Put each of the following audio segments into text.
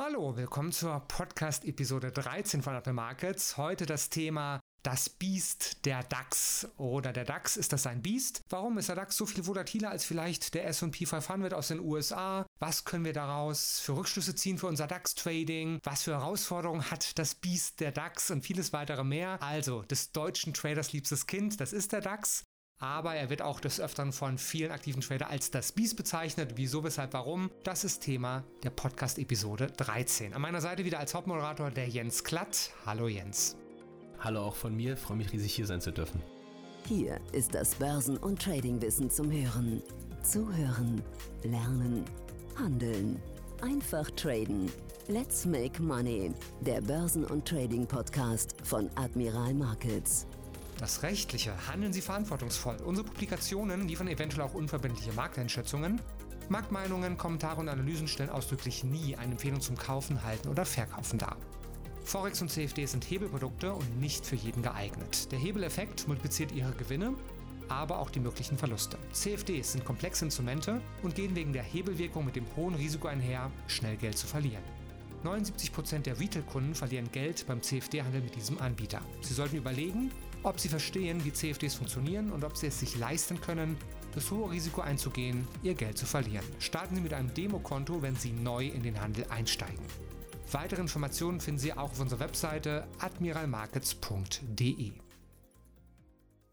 Hallo, willkommen zur Podcast-Episode 13 von Apple Markets. Heute das Thema das Biest der DAX. Oder der DAX, ist das ein Biest? Warum ist der DAX so viel volatiler als vielleicht der SP 500 aus den USA? Was können wir daraus für Rückschlüsse ziehen für unser DAX-Trading? Was für Herausforderungen hat das Biest der DAX und vieles weitere mehr? Also, des deutschen Traders liebstes Kind, das ist der DAX aber er wird auch des Öfteren von vielen aktiven Trader als das Biest bezeichnet. Wieso, weshalb, warum? Das ist Thema der Podcast-Episode 13. An meiner Seite wieder als Hauptmoderator der Jens Klatt. Hallo Jens. Hallo auch von mir, freue mich riesig hier sein zu dürfen. Hier ist das Börsen- und Tradingwissen zum Hören. Zuhören, lernen, handeln. Einfach traden. Let's make money. Der Börsen- und Trading-Podcast von Admiral Markets. Das Rechtliche. Handeln Sie verantwortungsvoll. Unsere Publikationen liefern eventuell auch unverbindliche Markteinschätzungen. Marktmeinungen, Kommentare und Analysen stellen ausdrücklich nie eine Empfehlung zum Kaufen, Halten oder Verkaufen dar. Forex und CFD sind Hebelprodukte und nicht für jeden geeignet. Der Hebeleffekt multipliziert Ihre Gewinne, aber auch die möglichen Verluste. CFDs sind komplexe Instrumente und gehen wegen der Hebelwirkung mit dem hohen Risiko einher, schnell Geld zu verlieren. 79% der Retail-Kunden verlieren Geld beim CFD-Handel mit diesem Anbieter. Sie sollten überlegen, ob Sie verstehen, wie CFDs funktionieren und ob Sie es sich leisten können, das hohe Risiko einzugehen, Ihr Geld zu verlieren. Starten Sie mit einem Demokonto, wenn Sie neu in den Handel einsteigen. Weitere Informationen finden Sie auch auf unserer Webseite admiralmarkets.de.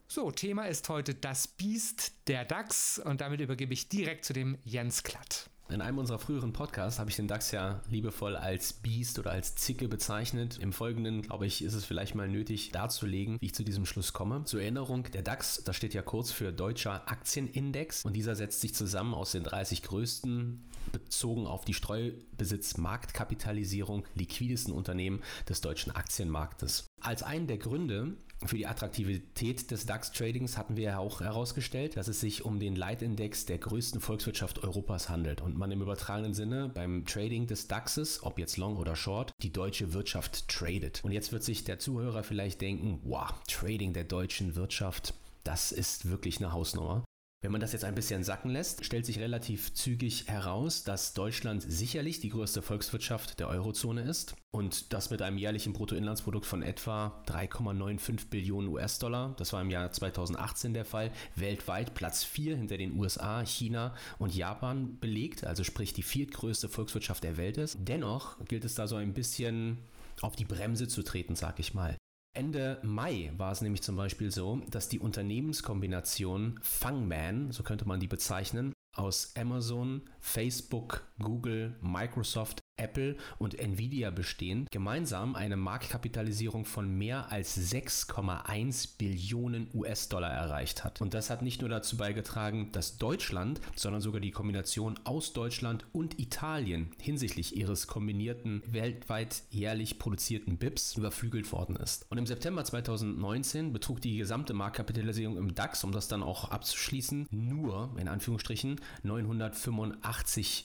So, Thema ist heute das Biest der DAX und damit übergebe ich direkt zu dem Jens Klatt. In einem unserer früheren Podcasts habe ich den DAX ja liebevoll als Biest oder als Zicke bezeichnet. Im Folgenden, glaube ich, ist es vielleicht mal nötig darzulegen, wie ich zu diesem Schluss komme. Zur Erinnerung, der DAX, das steht ja kurz für Deutscher Aktienindex und dieser setzt sich zusammen aus den 30 größten, bezogen auf die Streubesitz-Marktkapitalisierung, liquidesten Unternehmen des deutschen Aktienmarktes. Als einen der Gründe für die Attraktivität des DAX-Tradings hatten wir ja auch herausgestellt, dass es sich um den Leitindex der größten Volkswirtschaft Europas handelt und man im übertragenen Sinne beim Trading des DAXes, ob jetzt Long oder Short, die deutsche Wirtschaft tradet. Und jetzt wird sich der Zuhörer vielleicht denken, wow, Trading der deutschen Wirtschaft, das ist wirklich eine Hausnummer. Wenn man das jetzt ein bisschen sacken lässt, stellt sich relativ zügig heraus, dass Deutschland sicherlich die größte Volkswirtschaft der Eurozone ist und das mit einem jährlichen Bruttoinlandsprodukt von etwa 3,95 Billionen US-Dollar. Das war im Jahr 2018 der Fall. Weltweit Platz 4 hinter den USA, China und Japan belegt, also sprich die viertgrößte Volkswirtschaft der Welt ist. Dennoch gilt es da so ein bisschen auf die Bremse zu treten, sag ich mal. Ende Mai war es nämlich zum Beispiel so, dass die Unternehmenskombination Fangman, so könnte man die bezeichnen, aus Amazon, Facebook, Google, Microsoft, Apple und Nvidia bestehen, gemeinsam eine Marktkapitalisierung von mehr als 6,1 Billionen US-Dollar erreicht hat. Und das hat nicht nur dazu beigetragen, dass Deutschland, sondern sogar die Kombination aus Deutschland und Italien hinsichtlich ihres kombinierten weltweit jährlich produzierten BIPs überflügelt worden ist. Und im September 2019 betrug die gesamte Marktkapitalisierung im DAX, um das dann auch abzuschließen, nur in Anführungsstrichen 985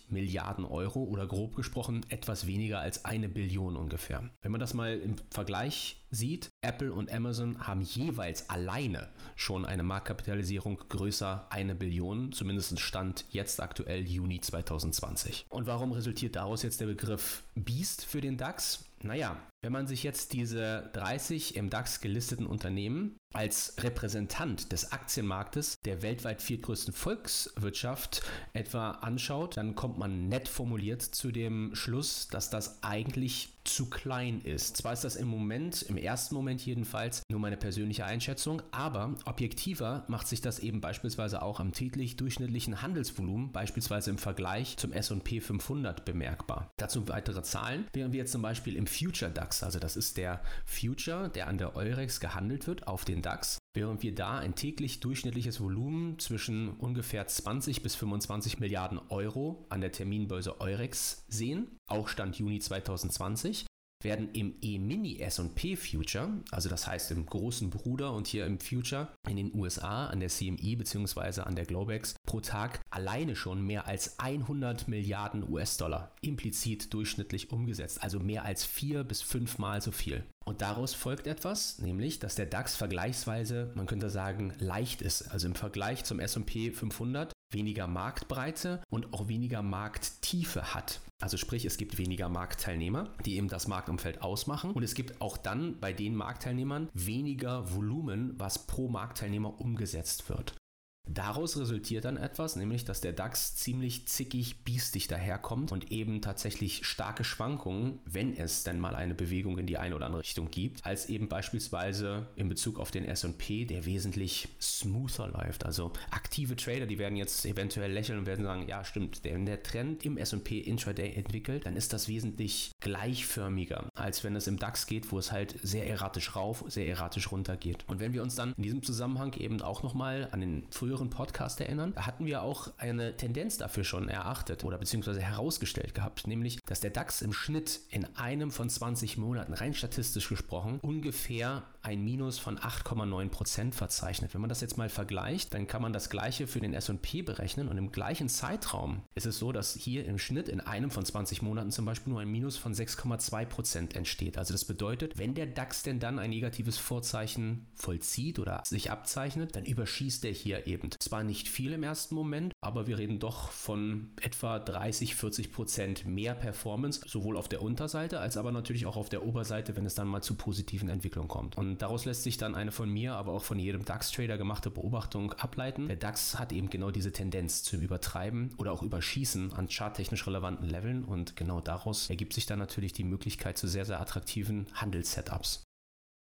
Milliarden Euro oder grob gesprochen etwas weniger als eine Billion ungefähr. Wenn man das mal im Vergleich sieht, Apple und Amazon haben jeweils alleine schon eine Marktkapitalisierung größer eine Billion, zumindest Stand jetzt aktuell Juni 2020. Und warum resultiert daraus jetzt der Begriff Beast für den DAX? Naja, wenn man sich jetzt diese 30 im DAX gelisteten Unternehmen als Repräsentant des Aktienmarktes der weltweit viertgrößten Volkswirtschaft etwa anschaut, dann kommt man nett formuliert zu dem Schluss, dass das eigentlich zu klein ist. Zwar ist das im Moment, im ersten Moment jedenfalls, nur meine persönliche Einschätzung, aber objektiver macht sich das eben beispielsweise auch am täglich durchschnittlichen Handelsvolumen, beispielsweise im Vergleich zum S&P 500 bemerkbar. Dazu weitere Zahlen, während wir jetzt zum Beispiel im Future DAX, also das ist der Future, der an der Eurex gehandelt wird, auf den DAX, Während wir da ein täglich durchschnittliches Volumen zwischen ungefähr 20 bis 25 Milliarden Euro an der Terminbörse Eurex sehen, auch Stand Juni 2020, werden im E-Mini S&P Future, also das heißt im großen Bruder und hier im Future in den USA an der CME bzw. an der Globex pro Tag alleine schon mehr als 100 Milliarden US-Dollar implizit durchschnittlich umgesetzt, also mehr als vier bis fünfmal so viel. Und daraus folgt etwas, nämlich, dass der DAX vergleichsweise, man könnte sagen, leicht ist. Also im Vergleich zum S&P 500 weniger Marktbreite und auch weniger Markttiefe hat. Also sprich, es gibt weniger Marktteilnehmer, die eben das Marktumfeld ausmachen. Und es gibt auch dann bei den Marktteilnehmern weniger Volumen, was pro Marktteilnehmer umgesetzt wird. Daraus resultiert dann etwas, nämlich dass der DAX ziemlich zickig, biestig daherkommt und eben tatsächlich starke Schwankungen, wenn es denn mal eine Bewegung in die eine oder andere Richtung gibt, als eben beispielsweise in Bezug auf den SP, der wesentlich smoother läuft. Also aktive Trader, die werden jetzt eventuell lächeln und werden sagen, ja stimmt, wenn der Trend im SP Intraday entwickelt, dann ist das wesentlich gleichförmiger, als wenn es im DAX geht, wo es halt sehr erratisch rauf, sehr erratisch runter geht. Und wenn wir uns dann in diesem Zusammenhang eben auch nochmal an den früheren früheren Podcast erinnern, da hatten wir auch eine Tendenz dafür schon erachtet oder beziehungsweise herausgestellt gehabt, nämlich, dass der DAX im Schnitt in einem von 20 Monaten, rein statistisch gesprochen, ungefähr ein Minus von 8,9% verzeichnet. Wenn man das jetzt mal vergleicht, dann kann man das gleiche für den S&P berechnen und im gleichen Zeitraum ist es so, dass hier im Schnitt in einem von 20 Monaten zum Beispiel nur ein Minus von 6,2% entsteht. Also das bedeutet, wenn der DAX denn dann ein negatives Vorzeichen vollzieht oder sich abzeichnet, dann überschießt er hier eben. Zwar nicht viel im ersten Moment, aber wir reden doch von etwa 30, 40 Prozent mehr Performance, sowohl auf der Unterseite als aber natürlich auch auf der Oberseite, wenn es dann mal zu positiven Entwicklungen kommt. Und daraus lässt sich dann eine von mir, aber auch von jedem DAX-Trader gemachte Beobachtung ableiten. Der DAX hat eben genau diese Tendenz zum Übertreiben oder auch Überschießen an charttechnisch relevanten Leveln und genau daraus ergibt sich dann natürlich die Möglichkeit zu sehr, sehr attraktiven Handelssetups.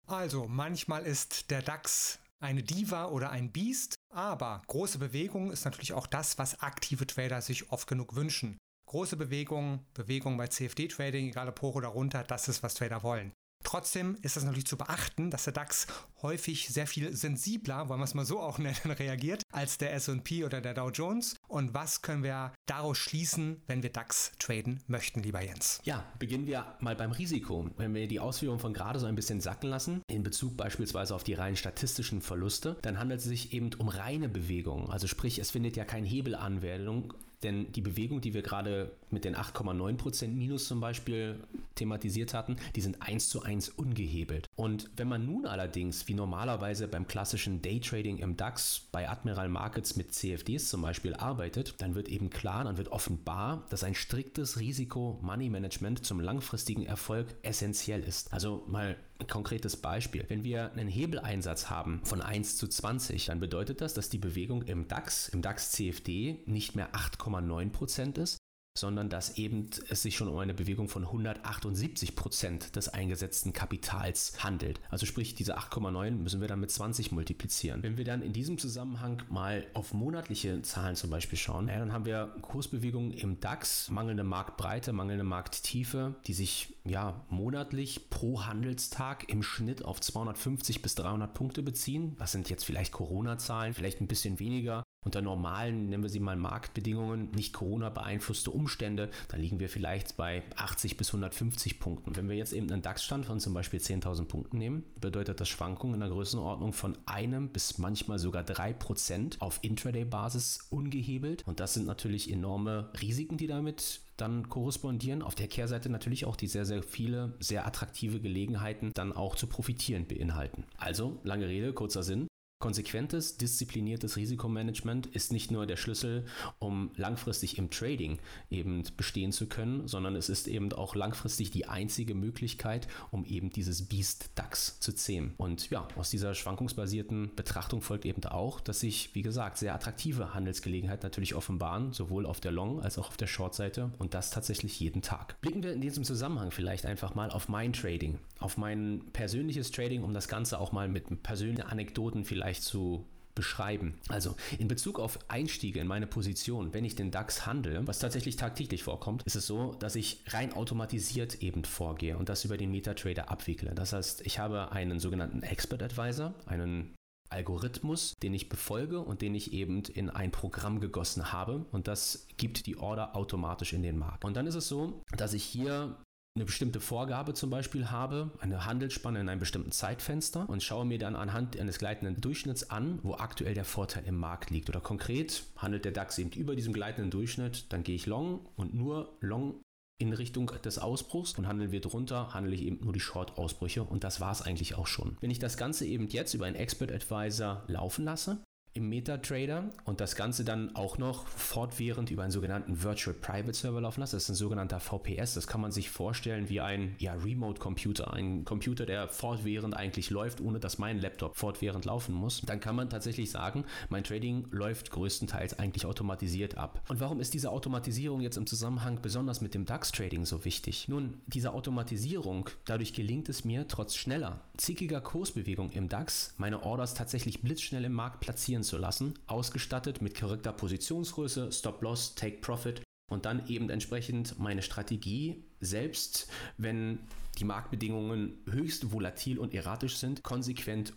Also, manchmal ist der DAX eine Diva oder ein Biest, aber große Bewegung ist natürlich auch das, was aktive Trader sich oft genug wünschen. Große Bewegung, Bewegung bei CFD-Trading, egal ob hoch oder runter, das ist, was Trader wollen. Trotzdem ist es natürlich zu beachten, dass der DAX häufig sehr viel sensibler, wollen wir es mal so auch nennen, reagiert als der SP oder der Dow Jones. Und was können wir daraus schließen, wenn wir DAX traden möchten, lieber Jens? Ja, beginnen wir mal beim Risiko. Wenn wir die Ausführungen von gerade so ein bisschen sacken lassen, in Bezug beispielsweise auf die rein statistischen Verluste, dann handelt es sich eben um reine Bewegungen. Also sprich, es findet ja kein Hebelanwendung denn die Bewegung, die wir gerade mit den 8,9% Minus zum Beispiel thematisiert hatten, die sind eins zu eins ungehebelt. Und wenn man nun allerdings, wie normalerweise beim klassischen Daytrading im DAX bei Admiral Markets mit CFDs zum Beispiel arbeitet, dann wird eben klar, dann wird offenbar, dass ein striktes Risiko-Money-Management zum langfristigen Erfolg essentiell ist. Also mal ein konkretes Beispiel. Wenn wir einen Hebeleinsatz haben von 1 zu 20, dann bedeutet das, dass die Bewegung im DAX, im DAX CFD nicht mehr 8,9% ist, sondern dass eben es sich schon um eine Bewegung von 178 Prozent des eingesetzten Kapitals handelt. Also sprich, diese 8,9 müssen wir dann mit 20 multiplizieren. Wenn wir dann in diesem Zusammenhang mal auf monatliche Zahlen zum Beispiel schauen, dann haben wir Kursbewegungen im DAX, mangelnde Marktbreite, mangelnde Markttiefe, die sich ja monatlich pro Handelstag im Schnitt auf 250 bis 300 Punkte beziehen. Das sind jetzt vielleicht Corona-Zahlen, vielleicht ein bisschen weniger unter normalen, nennen wir sie mal Marktbedingungen, nicht Corona beeinflusste Umstände, dann liegen wir vielleicht bei 80 bis 150 Punkten. Wenn wir jetzt eben einen DAX-Stand von zum Beispiel 10.000 Punkten nehmen, bedeutet das Schwankungen in der Größenordnung von einem bis manchmal sogar drei Prozent auf Intraday-Basis ungehebelt. Und das sind natürlich enorme Risiken, die damit dann korrespondieren. Auf der Kehrseite natürlich auch die sehr, sehr viele, sehr attraktive Gelegenheiten dann auch zu profitieren beinhalten. Also, lange Rede, kurzer Sinn. Konsequentes, diszipliniertes Risikomanagement ist nicht nur der Schlüssel, um langfristig im Trading eben bestehen zu können, sondern es ist eben auch langfristig die einzige Möglichkeit, um eben dieses Beast DAX zu zähmen. Und ja, aus dieser schwankungsbasierten Betrachtung folgt eben auch, dass sich, wie gesagt, sehr attraktive Handelsgelegenheiten natürlich offenbaren, sowohl auf der Long- als auch auf der Short-Seite und das tatsächlich jeden Tag. Blicken wir in diesem Zusammenhang vielleicht einfach mal auf mein Trading, auf mein persönliches Trading, um das Ganze auch mal mit persönlichen Anekdoten vielleicht zu beschreiben. Also in Bezug auf Einstiege in meine Position, wenn ich den DAX handle, was tatsächlich tagtäglich vorkommt, ist es so, dass ich rein automatisiert eben vorgehe und das über den MetaTrader abwickle. Das heißt, ich habe einen sogenannten Expert Advisor, einen Algorithmus, den ich befolge und den ich eben in ein Programm gegossen habe und das gibt die Order automatisch in den Markt. Und dann ist es so, dass ich hier eine bestimmte Vorgabe zum Beispiel habe, eine Handelsspanne in einem bestimmten Zeitfenster und schaue mir dann anhand eines gleitenden Durchschnitts an, wo aktuell der Vorteil im Markt liegt. Oder konkret handelt der DAX eben über diesem gleitenden Durchschnitt, dann gehe ich long und nur long in Richtung des Ausbruchs und handeln wir drunter, handle ich eben nur die Short-Ausbrüche und das war es eigentlich auch schon. Wenn ich das Ganze eben jetzt über einen Expert Advisor laufen lasse, im MetaTrader und das Ganze dann auch noch fortwährend über einen sogenannten Virtual Private Server laufen lassen. Das ist ein sogenannter VPS. Das kann man sich vorstellen wie ein ja, Remote Computer, ein Computer, der fortwährend eigentlich läuft, ohne dass mein Laptop fortwährend laufen muss. Dann kann man tatsächlich sagen, mein Trading läuft größtenteils eigentlich automatisiert ab. Und warum ist diese Automatisierung jetzt im Zusammenhang besonders mit dem DAX-Trading so wichtig? Nun, diese Automatisierung, dadurch gelingt es mir, trotz schneller, zickiger Kursbewegung im DAX, meine Orders tatsächlich blitzschnell im Markt platzieren zu lassen, ausgestattet mit korrekter Positionsgröße, Stop-Loss, Take-Profit und dann eben entsprechend meine Strategie selbst, wenn die Marktbedingungen höchst volatil und erratisch sind, konsequent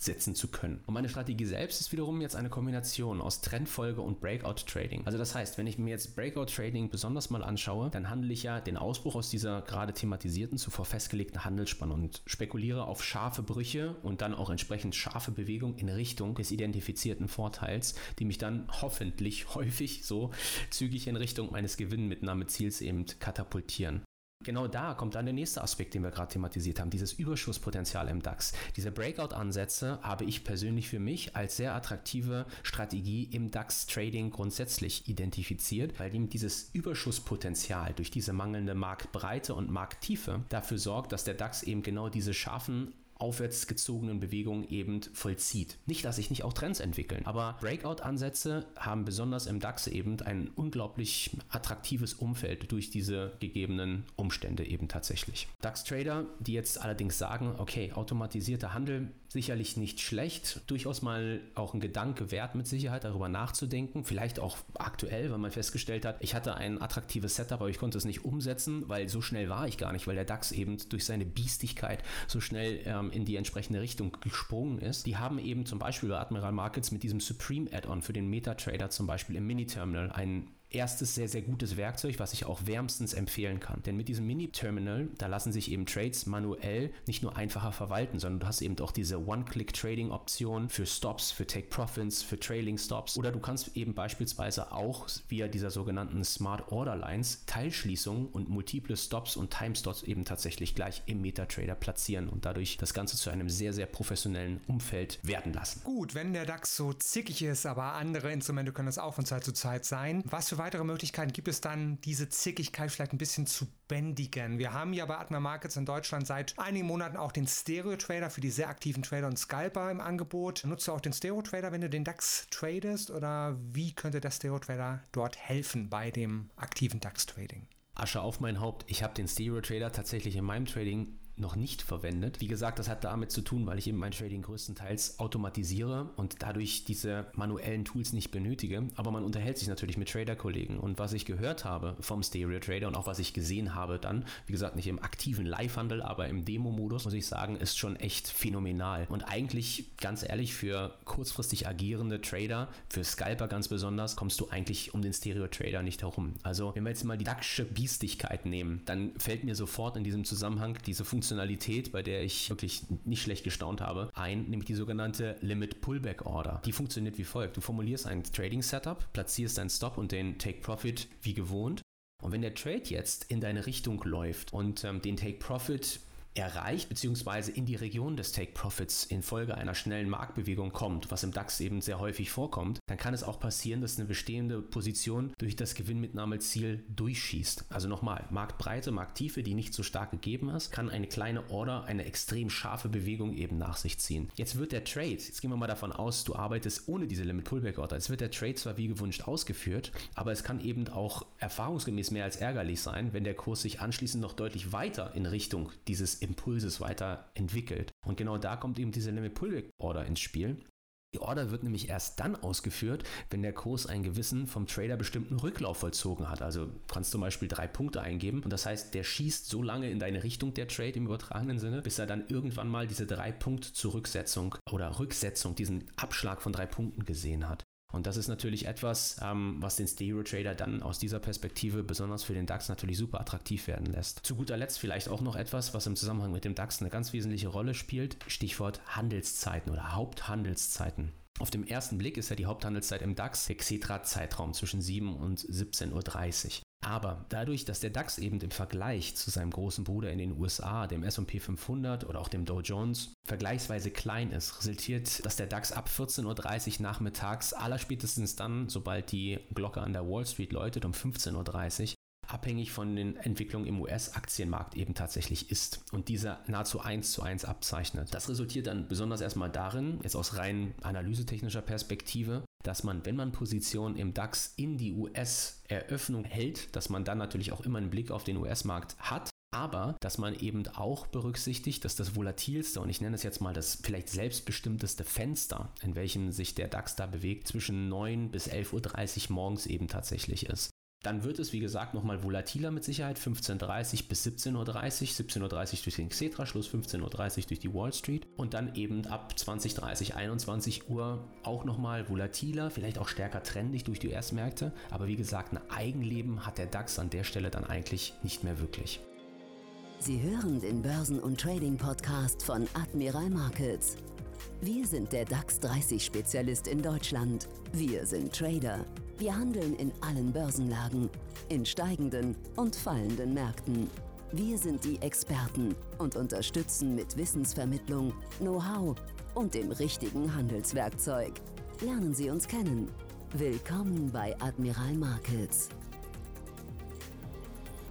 umsetzen zu können. Und meine Strategie selbst ist wiederum jetzt eine Kombination aus Trendfolge und Breakout Trading. Also das heißt, wenn ich mir jetzt Breakout Trading besonders mal anschaue, dann handle ich ja den Ausbruch aus dieser gerade thematisierten, zuvor festgelegten Handelsspanne und spekuliere auf scharfe Brüche und dann auch entsprechend scharfe Bewegung in Richtung des identifizierten Vorteils, die mich dann hoffentlich häufig so zügig in Richtung meines Gewinnmitnahmeziels eben katapultieren. Genau da kommt dann der nächste Aspekt, den wir gerade thematisiert haben, dieses Überschusspotenzial im DAX. Diese Breakout-Ansätze habe ich persönlich für mich als sehr attraktive Strategie im DAX-Trading grundsätzlich identifiziert, weil ihm dieses Überschusspotenzial durch diese mangelnde Marktbreite und Markttiefe dafür sorgt, dass der DAX eben genau diese scharfen aufwärts gezogenen Bewegungen eben vollzieht. Nicht, dass sich nicht auch Trends entwickeln, aber Breakout-Ansätze haben besonders im DAX eben ein unglaublich attraktives Umfeld durch diese gegebenen Umstände eben tatsächlich. DAX-Trader, die jetzt allerdings sagen, okay, automatisierter Handel sicherlich nicht schlecht, durchaus mal auch ein Gedanke wert mit Sicherheit darüber nachzudenken, vielleicht auch aktuell, weil man festgestellt hat, ich hatte ein attraktives Setup, aber ich konnte es nicht umsetzen, weil so schnell war ich gar nicht, weil der DAX eben durch seine Biestigkeit so schnell ähm, in die entsprechende Richtung gesprungen ist. Die haben eben zum Beispiel bei Admiral Markets mit diesem Supreme Add-on für den MetaTrader zum Beispiel im Mini-Terminal einen erstes sehr, sehr gutes Werkzeug, was ich auch wärmstens empfehlen kann. Denn mit diesem Mini-Terminal, da lassen sich eben Trades manuell nicht nur einfacher verwalten, sondern du hast eben auch diese One-Click-Trading-Option für Stops, für Take-Profits, für Trailing-Stops oder du kannst eben beispielsweise auch via dieser sogenannten Smart Order Lines Teilschließungen und multiple Stops und Time-Stops eben tatsächlich gleich im MetaTrader platzieren und dadurch das Ganze zu einem sehr, sehr professionellen Umfeld werden lassen. Gut, wenn der DAX so zickig ist, aber andere Instrumente können es auch von Zeit zu Zeit sein. Was für weitere Möglichkeiten gibt es dann, diese Zickigkeit vielleicht ein bisschen zu bändigen? Wir haben ja bei Atma Markets in Deutschland seit einigen Monaten auch den Stereo Trader für die sehr aktiven Trader und Scalper im Angebot. Nutzt du auch den Stereo Trader, wenn du den DAX tradest oder wie könnte der Stereo Trader dort helfen bei dem aktiven DAX Trading? Asche auf mein Haupt. Ich habe den Stereo Trader tatsächlich in meinem Trading noch nicht verwendet. Wie gesagt, das hat damit zu tun, weil ich eben mein Trading größtenteils automatisiere und dadurch diese manuellen Tools nicht benötige. Aber man unterhält sich natürlich mit Trader-Kollegen. Und was ich gehört habe vom Stereo Trader und auch was ich gesehen habe dann, wie gesagt, nicht im aktiven Live-Handel, aber im Demo-Modus, muss ich sagen, ist schon echt phänomenal. Und eigentlich, ganz ehrlich, für kurzfristig agierende Trader, für Scalper ganz besonders, kommst du eigentlich um den Stereo Trader nicht herum. Also, wenn wir jetzt mal die DAXische Biestigkeit nehmen, dann fällt mir sofort in diesem Zusammenhang diese Funktion Funktionalität, bei der ich wirklich nicht schlecht gestaunt habe, ein, nämlich die sogenannte Limit Pullback Order. Die funktioniert wie folgt. Du formulierst ein Trading Setup, platzierst deinen Stop und den Take Profit wie gewohnt. Und wenn der Trade jetzt in deine Richtung läuft und ähm, den Take Profit erreicht bzw. in die Region des Take Profits infolge einer schnellen Marktbewegung kommt, was im DAX eben sehr häufig vorkommt, dann kann es auch passieren, dass eine bestehende Position durch das Gewinnmitnahmeziel durchschießt. Also nochmal, Marktbreite, Markttiefe, die nicht so stark gegeben ist, kann eine kleine Order, eine extrem scharfe Bewegung eben nach sich ziehen. Jetzt wird der Trade, jetzt gehen wir mal davon aus, du arbeitest ohne diese Limit Pullback Order, jetzt wird der Trade zwar wie gewünscht ausgeführt, aber es kann eben auch erfahrungsgemäß mehr als ärgerlich sein, wenn der Kurs sich anschließend noch deutlich weiter in Richtung dieses Impulses weiterentwickelt. Und genau da kommt eben diese Limit Pullback Order ins Spiel. Die Order wird nämlich erst dann ausgeführt, wenn der Kurs einen gewissen vom Trader bestimmten Rücklauf vollzogen hat. Also kannst zum Beispiel drei Punkte eingeben und das heißt, der schießt so lange in deine Richtung der Trade im übertragenen Sinne, bis er dann irgendwann mal diese drei Punkt Zurücksetzung oder Rücksetzung, diesen Abschlag von drei Punkten gesehen hat. Und das ist natürlich etwas, ähm, was den Stereo Trader dann aus dieser Perspektive besonders für den DAX natürlich super attraktiv werden lässt. Zu guter Letzt vielleicht auch noch etwas, was im Zusammenhang mit dem DAX eine ganz wesentliche Rolle spielt. Stichwort Handelszeiten oder Haupthandelszeiten. Auf dem ersten Blick ist ja die Haupthandelszeit im DAX der Xetra-Zeitraum zwischen 7 und 17.30 Uhr. Aber dadurch, dass der DAX eben im Vergleich zu seinem großen Bruder in den USA, dem SP 500 oder auch dem Dow Jones, vergleichsweise klein ist, resultiert, dass der DAX ab 14.30 Uhr nachmittags, allerspätestens dann, sobald die Glocke an der Wall Street läutet, um 15.30 Uhr, abhängig von den Entwicklungen im US-Aktienmarkt eben tatsächlich ist und dieser nahezu eins zu eins abzeichnet. Das resultiert dann besonders erstmal darin, jetzt aus rein analysetechnischer Perspektive, dass man, wenn man Positionen im DAX in die US-Eröffnung hält, dass man dann natürlich auch immer einen Blick auf den US-Markt hat, aber dass man eben auch berücksichtigt, dass das volatilste und ich nenne es jetzt mal das vielleicht selbstbestimmteste Fenster, in welchem sich der DAX da bewegt, zwischen 9 bis 11.30 Uhr morgens eben tatsächlich ist. Dann wird es, wie gesagt, nochmal volatiler mit Sicherheit, 15.30 bis 17.30 Uhr, 17.30 Uhr durch den Xetra-Schluss, 15.30 Uhr durch die Wall Street und dann eben ab 20.30, 21 Uhr auch nochmal volatiler, vielleicht auch stärker trendig durch die US-Märkte, aber wie gesagt, ein Eigenleben hat der DAX an der Stelle dann eigentlich nicht mehr wirklich. Sie hören den Börsen- und Trading-Podcast von Admiral Markets. Wir sind der DAX 30-Spezialist in Deutschland. Wir sind Trader. Wir handeln in allen Börsenlagen, in steigenden und fallenden Märkten. Wir sind die Experten und unterstützen mit Wissensvermittlung, Know-how und dem richtigen Handelswerkzeug. Lernen Sie uns kennen. Willkommen bei Admiral Markets.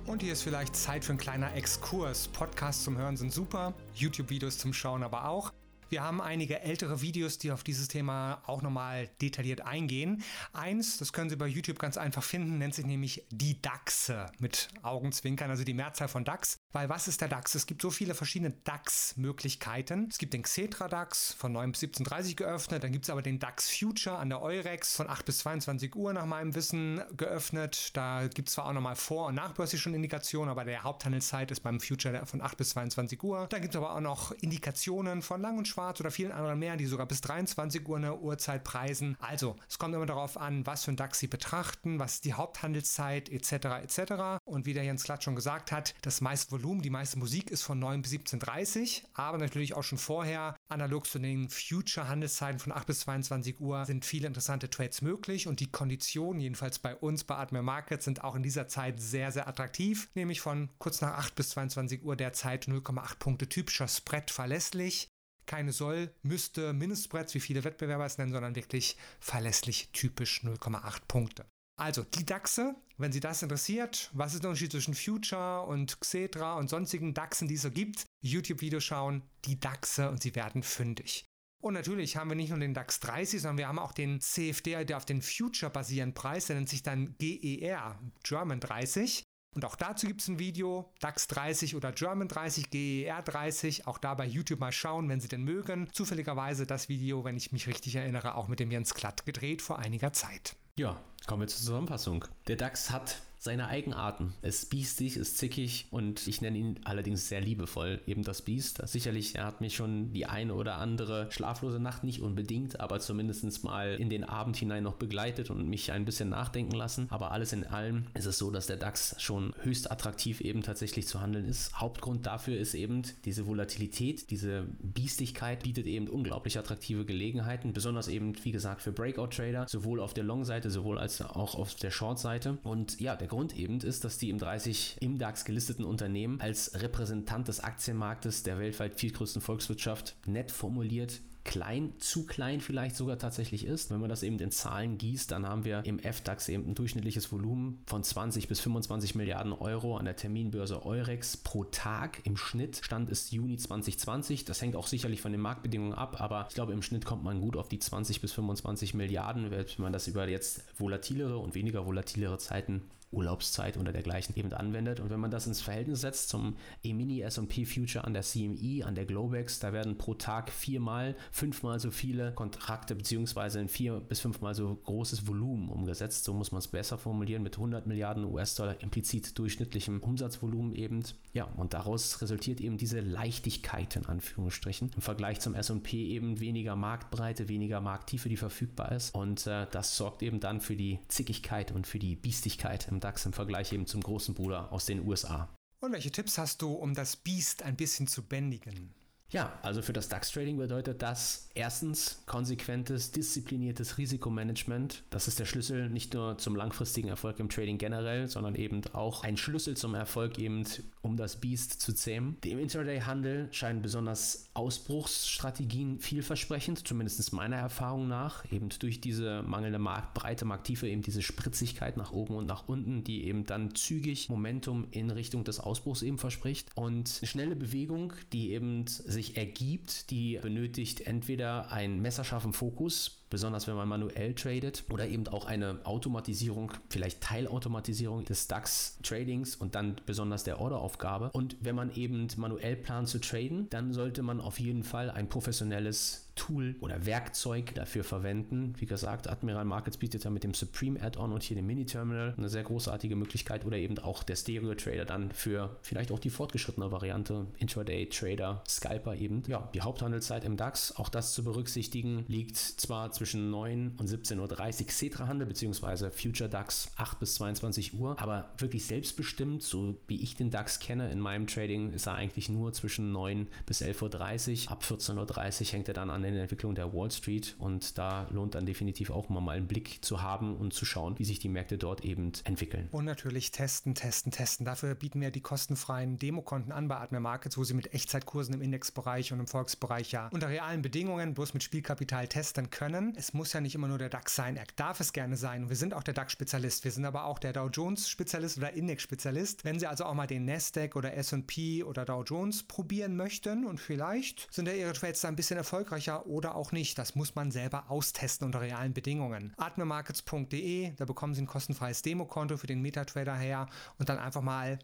Und hier ist vielleicht Zeit für ein kleiner Exkurs. Podcasts zum Hören sind super, YouTube-Videos zum Schauen aber auch. Wir haben einige ältere Videos, die auf dieses Thema auch nochmal detailliert eingehen. Eins, das können Sie bei YouTube ganz einfach finden, nennt sich nämlich die DAXe mit Augenzwinkern, also die Mehrzahl von DAX. Weil was ist der DAX? Es gibt so viele verschiedene DAX-Möglichkeiten. Es gibt den Xetra DAX von 9 bis 17.30 geöffnet. Dann gibt es aber den DAX Future an der Eurex von 8 bis 22 Uhr nach meinem Wissen geöffnet. Da gibt es zwar auch nochmal vor- und nachbörslich schon Indikationen, aber der Haupthandelszeit ist beim Future von 8 bis 22 Uhr. Dann gibt es aber auch noch Indikationen von Lang und Schwarz oder vielen anderen mehr, die sogar bis 23 Uhr eine Uhrzeit preisen. Also, es kommt immer darauf an, was für ein DAX Sie betrachten, was ist die Haupthandelszeit etc. etc. Und wie der Jens Klatt schon gesagt hat, das meiste Volumen, die meiste Musik ist von 9 bis 17.30 aber natürlich auch schon vorher, analog zu den Future-Handelszeiten von 8 bis 22 Uhr, sind viele interessante Trades möglich und die Konditionen, jedenfalls bei uns bei Admiral Markets, sind auch in dieser Zeit sehr, sehr attraktiv, nämlich von kurz nach 8 bis 22 Uhr derzeit 0,8 Punkte typischer Spread verlässlich. Keine soll, müsste Mindestspreads, wie viele Wettbewerber es nennen, sondern wirklich verlässlich typisch 0,8 Punkte. Also die DAXe, wenn Sie das interessiert, was ist der Unterschied zwischen Future und Xetra und sonstigen DAXen, die es so gibt, YouTube-Video schauen, die DAXe und Sie werden fündig. Und natürlich haben wir nicht nur den DAX 30, sondern wir haben auch den CFD, der auf den Future basierenden Preis, der nennt sich dann GER, German 30. Und auch dazu gibt es ein Video, DAX 30 oder German 30, GER 30. Auch da bei YouTube mal schauen, wenn Sie denn mögen. Zufälligerweise das Video, wenn ich mich richtig erinnere, auch mit dem Jens Klatt gedreht vor einiger Zeit. Ja, kommen wir zur Zusammenfassung. Der DAX hat seine Eigenarten. Es ist biestig, ist zickig und ich nenne ihn allerdings sehr liebevoll, eben das Biest. Sicherlich, er hat mich schon die eine oder andere schlaflose Nacht nicht unbedingt, aber zumindest mal in den Abend hinein noch begleitet und mich ein bisschen nachdenken lassen. Aber alles in allem ist es so, dass der DAX schon höchst attraktiv eben tatsächlich zu handeln ist. Hauptgrund dafür ist eben diese Volatilität, diese Biestigkeit bietet eben unglaublich attraktive Gelegenheiten, besonders eben, wie gesagt, für Breakout-Trader, sowohl auf der Long-Seite, sowohl als auch auf der Short-Seite. Und ja, der Grund eben ist, dass die im 30 im DAX gelisteten Unternehmen als Repräsentant des Aktienmarktes der weltweit viertgrößten Volkswirtschaft nett formuliert klein, zu klein vielleicht sogar tatsächlich ist. Wenn man das eben in Zahlen gießt, dann haben wir im FDAX eben ein durchschnittliches Volumen von 20 bis 25 Milliarden Euro an der Terminbörse Eurex pro Tag im Schnitt. Stand ist Juni 2020. Das hängt auch sicherlich von den Marktbedingungen ab, aber ich glaube, im Schnitt kommt man gut auf die 20 bis 25 Milliarden, wenn man das über jetzt volatilere und weniger volatilere Zeiten Urlaubszeit oder dergleichen eben anwendet. Und wenn man das ins Verhältnis setzt zum E-Mini S&P Future an der CME, an der Globex, da werden pro Tag viermal, fünfmal so viele Kontrakte beziehungsweise ein vier bis fünfmal so großes Volumen umgesetzt. So muss man es besser formulieren mit 100 Milliarden US-Dollar implizit durchschnittlichem Umsatzvolumen eben. Ja, und daraus resultiert eben diese Leichtigkeit in Anführungsstrichen im Vergleich zum S&P eben weniger Marktbreite, weniger Markttiefe, die verfügbar ist. Und äh, das sorgt eben dann für die Zickigkeit und für die Biestigkeit im DAX im Vergleich eben zum großen Bruder aus den USA. Und welche Tipps hast du, um das Biest ein bisschen zu bändigen? Ja, also für das DAX-Trading bedeutet das erstens konsequentes, diszipliniertes Risikomanagement. Das ist der Schlüssel nicht nur zum langfristigen Erfolg im Trading generell, sondern eben auch ein Schlüssel zum Erfolg eben, um das Biest zu zähmen. Dem Intraday-Handel scheinen besonders Ausbruchsstrategien vielversprechend, zumindest meiner Erfahrung nach, eben durch diese mangelnde Marktbreite, Markttiefe, eben diese Spritzigkeit nach oben und nach unten, die eben dann zügig Momentum in Richtung des Ausbruchs eben verspricht und schnelle Bewegung, die eben sich ergibt, die benötigt entweder einen messerscharfen Fokus, besonders wenn man manuell tradet oder eben auch eine Automatisierung, vielleicht Teilautomatisierung des DAX-Tradings und dann besonders der Orderaufgabe. Und wenn man eben manuell plant zu traden, dann sollte man auf jeden Fall ein professionelles Tool oder Werkzeug dafür verwenden. Wie gesagt, Admiral Markets bietet ja mit dem Supreme Add-on und hier dem Mini-Terminal eine sehr großartige Möglichkeit oder eben auch der Stereo-Trader dann für vielleicht auch die fortgeschrittene Variante Intraday-Trader, Scalper eben. Ja, die Haupthandelszeit im DAX, auch das zu berücksichtigen, liegt zwar zwischen 9 und 17.30 Uhr Cetra-Handel bzw. Future DAX 8 bis 22 Uhr, aber wirklich selbstbestimmt, so wie ich den DAX kenne in meinem Trading, ist er eigentlich nur zwischen 9 bis 11.30 Uhr. Ab 14.30 Uhr hängt er dann an der Entwicklung der Wall Street und da lohnt dann definitiv auch mal einen Blick zu haben und zu schauen, wie sich die Märkte dort eben entwickeln. Und natürlich testen, testen, testen. Dafür bieten wir die kostenfreien Demokonten an bei Admiral Markets, wo Sie mit Echtzeitkursen im Indexbereich und im Volksbereich ja unter realen Bedingungen bloß mit Spielkapital testen können. Es muss ja nicht immer nur der DAX sein, er darf es gerne sein. Und wir sind auch der DAX-Spezialist. Wir sind aber auch der Dow Jones-Spezialist oder Index-Spezialist. Wenn Sie also auch mal den Nasdaq oder S&P oder Dow Jones probieren möchten und vielleicht sind ja Ihre Trades da ein bisschen erfolgreicher oder auch nicht. Das muss man selber austesten unter realen Bedingungen. Atmemarkets.de, da bekommen Sie ein kostenfreies Demokonto für den MetaTrader her und dann einfach mal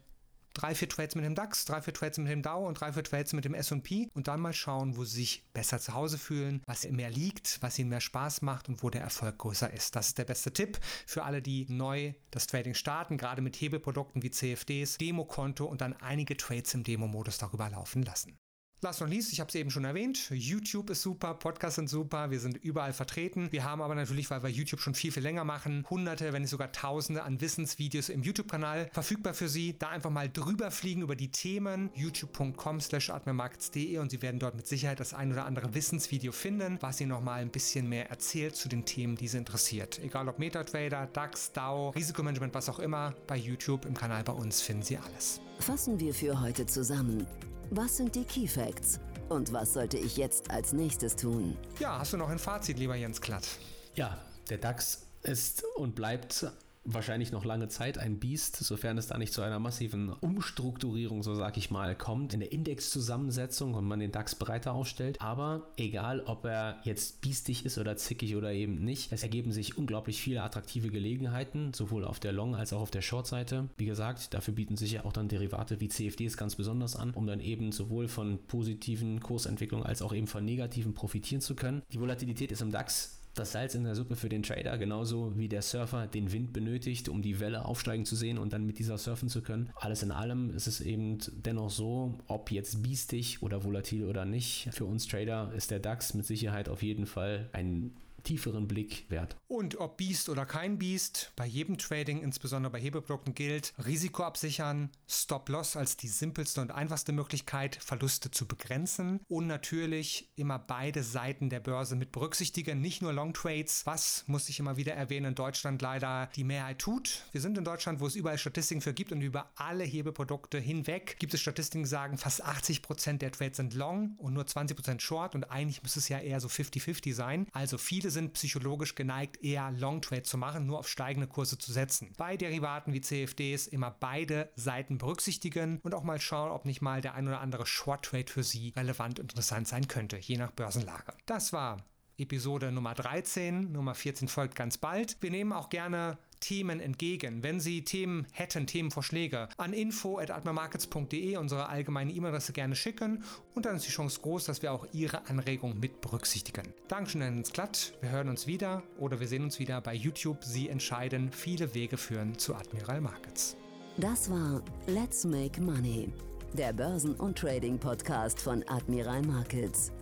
drei, vier Trades mit dem DAX, drei, vier Trades mit dem Dow und drei, vier Trades mit dem S&P und dann mal schauen, wo sie sich besser zu Hause fühlen, was ihnen mehr liegt, was ihnen mehr Spaß macht und wo der Erfolg größer ist. Das ist der beste Tipp für alle, die neu das Trading starten, gerade mit Hebelprodukten wie CFDs, Demokonto und dann einige Trades im Demo-Modus darüber laufen lassen. Last but not least, ich habe es eben schon erwähnt, YouTube ist super, Podcasts sind super, wir sind überall vertreten. Wir haben aber natürlich, weil wir YouTube schon viel, viel länger machen, hunderte, wenn nicht sogar tausende an Wissensvideos im YouTube-Kanal verfügbar für Sie. Da einfach mal drüber fliegen über die Themen youtube.com slash admirmarkets.de und Sie werden dort mit Sicherheit das ein oder andere Wissensvideo finden, was Ihnen nochmal ein bisschen mehr erzählt zu den Themen, die Sie interessiert. Egal ob Metatrader, DAX, DAO, Risikomanagement, was auch immer, bei YouTube im Kanal bei uns finden Sie alles. Fassen wir für heute zusammen. Was sind die Key Facts? Und was sollte ich jetzt als nächstes tun? Ja, hast du noch ein Fazit, lieber Jens Klatt? Ja, der DAX ist und bleibt wahrscheinlich noch lange Zeit ein Biest, sofern es da nicht zu einer massiven Umstrukturierung, so sag ich mal, kommt, in der Indexzusammensetzung und man den DAX breiter aufstellt. Aber egal, ob er jetzt biestig ist oder zickig oder eben nicht, es ergeben sich unglaublich viele attraktive Gelegenheiten, sowohl auf der Long- als auch auf der Short-Seite. Wie gesagt, dafür bieten sich ja auch dann Derivate wie CFDs ganz besonders an, um dann eben sowohl von positiven Kursentwicklungen als auch eben von negativen profitieren zu können. Die Volatilität ist im DAX das Salz in der Suppe für den Trader, genauso wie der Surfer den Wind benötigt, um die Welle aufsteigen zu sehen und dann mit dieser surfen zu können. Alles in allem ist es eben dennoch so, ob jetzt biestig oder volatil oder nicht, für uns Trader ist der DAX mit Sicherheit auf jeden Fall ein tieferen Blick wert. Und ob Biest oder kein Biest, bei jedem Trading, insbesondere bei Hebelprodukten gilt, Risiko absichern, Stop-Loss als die simpelste und einfachste Möglichkeit, Verluste zu begrenzen und natürlich immer beide Seiten der Börse mit berücksichtigen, nicht nur Long Trades, was, muss ich immer wieder erwähnen, in Deutschland leider die Mehrheit tut. Wir sind in Deutschland, wo es überall Statistiken für gibt und über alle Hebelprodukte hinweg gibt es Statistiken, die sagen, fast 80% der Trades sind Long und nur 20% Short und eigentlich müsste es ja eher so 50-50 sein. Also viele sind psychologisch geneigt, eher Long Trade zu machen, nur auf steigende Kurse zu setzen. Bei Derivaten wie CFDs immer beide Seiten berücksichtigen und auch mal schauen, ob nicht mal der ein oder andere Short Trade für Sie relevant und interessant sein könnte, je nach Börsenlage. Das war Episode Nummer 13. Nummer 14 folgt ganz bald. Wir nehmen auch gerne Themen entgegen. Wenn Sie Themen hätten, Themenvorschläge, an info.atmamarkets.de, unsere allgemeine E-Mail-Adresse gerne schicken und dann ist die Chance groß, dass wir auch Ihre Anregung mit berücksichtigen. Dankeschön, Herr Glatt. Wir hören uns wieder oder wir sehen uns wieder bei YouTube. Sie entscheiden. Viele Wege führen zu Admiral Markets. Das war Let's Make Money, der Börsen- und Trading-Podcast von Admiral Markets.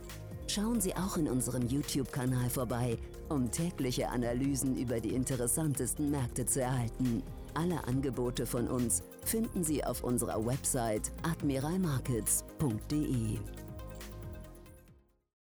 Schauen Sie auch in unserem YouTube-Kanal vorbei, um tägliche Analysen über die interessantesten Märkte zu erhalten. Alle Angebote von uns finden Sie auf unserer Website admiralmarkets.de.